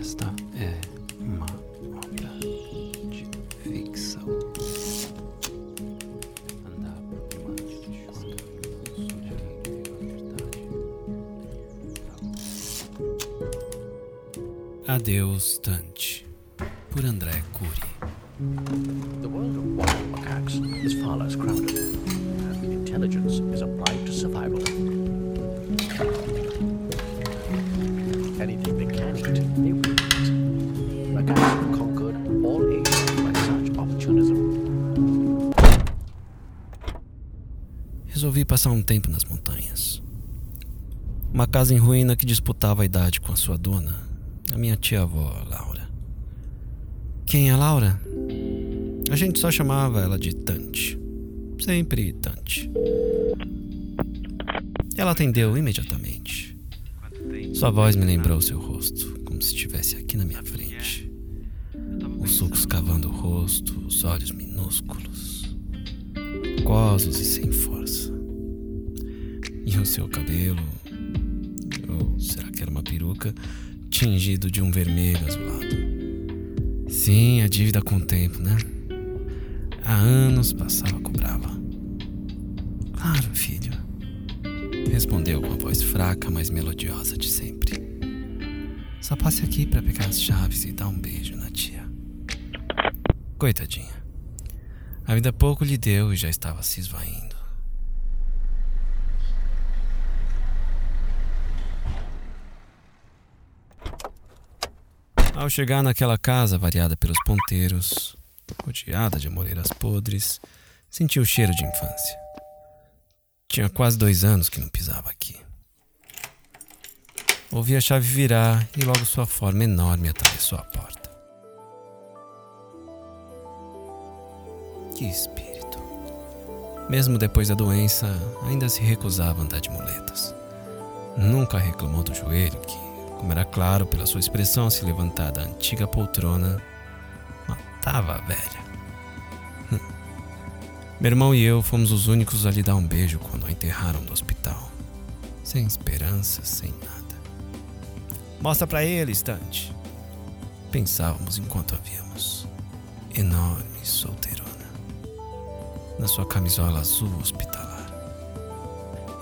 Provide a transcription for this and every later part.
Esta é uma obra de ficção. Andava demais Adeus, Tante, por André Cury. The world of wild macaques is far less crowded, and intelligence is applied to survival. Resolvi passar um tempo nas montanhas. Uma casa em ruína que disputava a idade com a sua dona, a minha tia-avó, Laura. Quem é Laura? A gente só chamava ela de Tante. Sempre Tante. Ela atendeu imediatamente. Sua voz me lembrou seu rosto, como se estivesse aqui na minha frente. Os sulcos cavando o rosto, os olhos minúsculos, aquosos e sem força. E o seu cabelo, ou será que era uma peruca, tingido de um vermelho azulado. Sim, a dívida com o tempo, né? Há anos passava cobrava. Claro, filho. Respondeu com a voz fraca, mas melodiosa de sempre. Só passe aqui para pegar as chaves e dar um beijo na tia. Coitadinha. A vida pouco lhe deu e já estava se esvaindo. Ao chegar naquela casa variada pelos ponteiros, rodeada de amoreiras podres, senti o cheiro de infância. Tinha quase dois anos que não pisava aqui. Ouvi a chave virar e logo sua forma enorme atravessou a porta. Que espírito. Mesmo depois da doença, ainda se recusava a andar de muletas. Nunca reclamou do joelho que, como era claro pela sua expressão ao se levantar da antiga poltrona, matava a velha. Meu irmão e eu fomos os únicos a lhe dar um beijo quando a enterraram no hospital. Sem esperança, sem nada. Mostra para ele, estante. Pensávamos enquanto a víamos. Enorme solteirona. Na sua camisola azul hospitalar.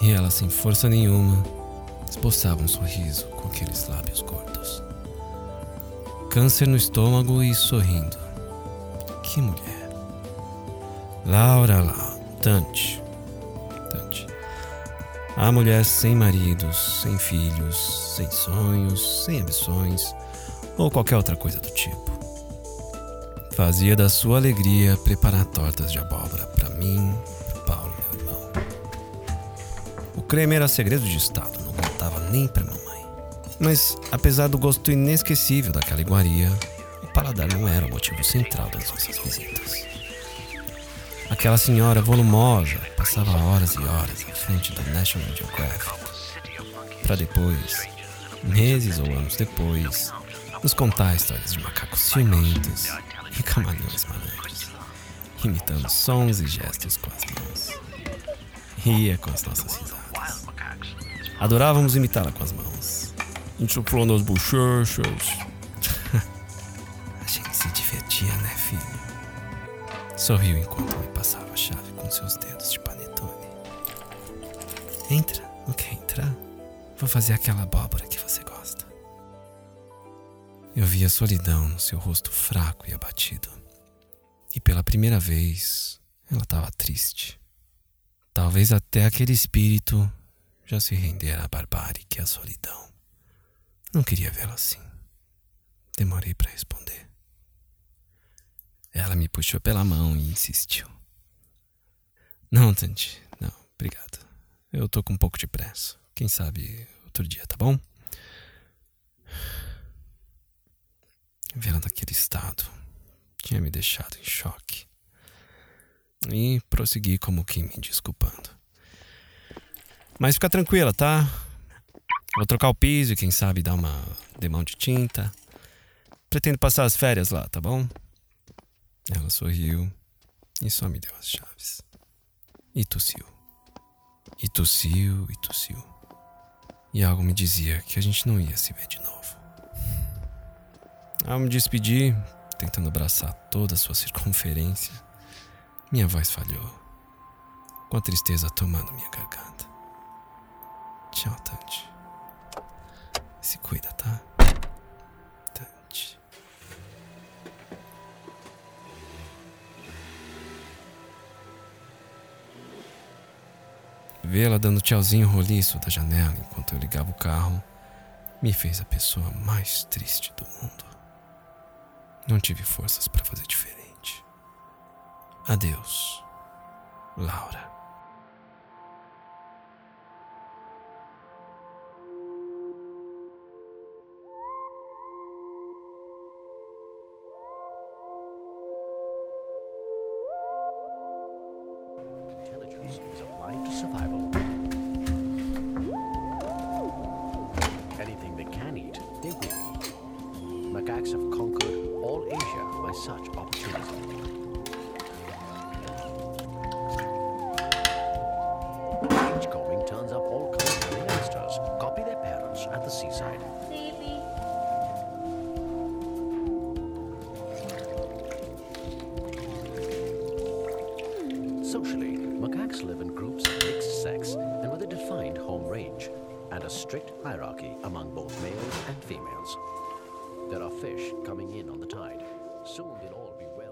E ela, sem força nenhuma, esboçava um sorriso com aqueles lábios gordos. Câncer no estômago e sorrindo. Que mulher. Laura lá, Tante. Tante. A mulher sem maridos, sem filhos, sem sonhos, sem ambições ou qualquer outra coisa do tipo. Fazia da sua alegria preparar tortas de abóbora para mim, pro Paulo, meu irmão. O creme era segredo de Estado, não contava nem pra mamãe. Mas, apesar do gosto inesquecível daquela iguaria, o paladar não era o motivo central das nossas visitas. Aquela senhora volumosa passava horas e horas à frente do National Geographic, para depois, meses ou anos depois, nos contar histórias de macacos ciumentos e camaleões malandros, imitando sons e gestos com as mãos. Ria com as nossas risadas. Adorávamos imitá-la com as mãos, enxuplando as bochechas. A gente se divertia, né, filho? Sorriu enquanto me passava a chave com seus dedos de panetone. Entra, não quer entrar? Vou fazer aquela abóbora que. Eu vi a solidão no seu rosto fraco e abatido. E pela primeira vez, ela estava triste. Talvez até aquele espírito já se rendera à barbárie que é a solidão. Não queria vê-la assim. Demorei para responder. Ela me puxou pela mão e insistiu. Não, Tante, não, obrigado. Eu tô com um pouco de pressa. Quem sabe outro dia, tá bom? Vê-la naquele estado tinha me deixado em choque. E prossegui como que me desculpando. Mas fica tranquila, tá? Vou trocar o piso e quem sabe dar uma demão de tinta. Pretendo passar as férias lá, tá bom? Ela sorriu e só me deu as chaves. E tossiu. E tossiu e tossiu. E algo me dizia que a gente não ia se ver de novo. Ao me despedir, tentando abraçar toda a sua circunferência, minha voz falhou, com a tristeza tomando minha garganta. Tchau, Tante. Se cuida, tá? Tante. Vê-la dando tchauzinho roliço da janela enquanto eu ligava o carro me fez a pessoa mais triste do mundo. Não tive forças para fazer diferente. Adeus, Laura. Anything they can eat, they will eat. Macaques have conquered by such opportunism. Beachcombing turns up all kinds of youngsters, copy their parents at the seaside. Baby. Socially, macaques live in groups of mixed sex and with a defined home range and a strict hierarchy among both males and females. There are fish coming in on the tide. Soon they'll all be well.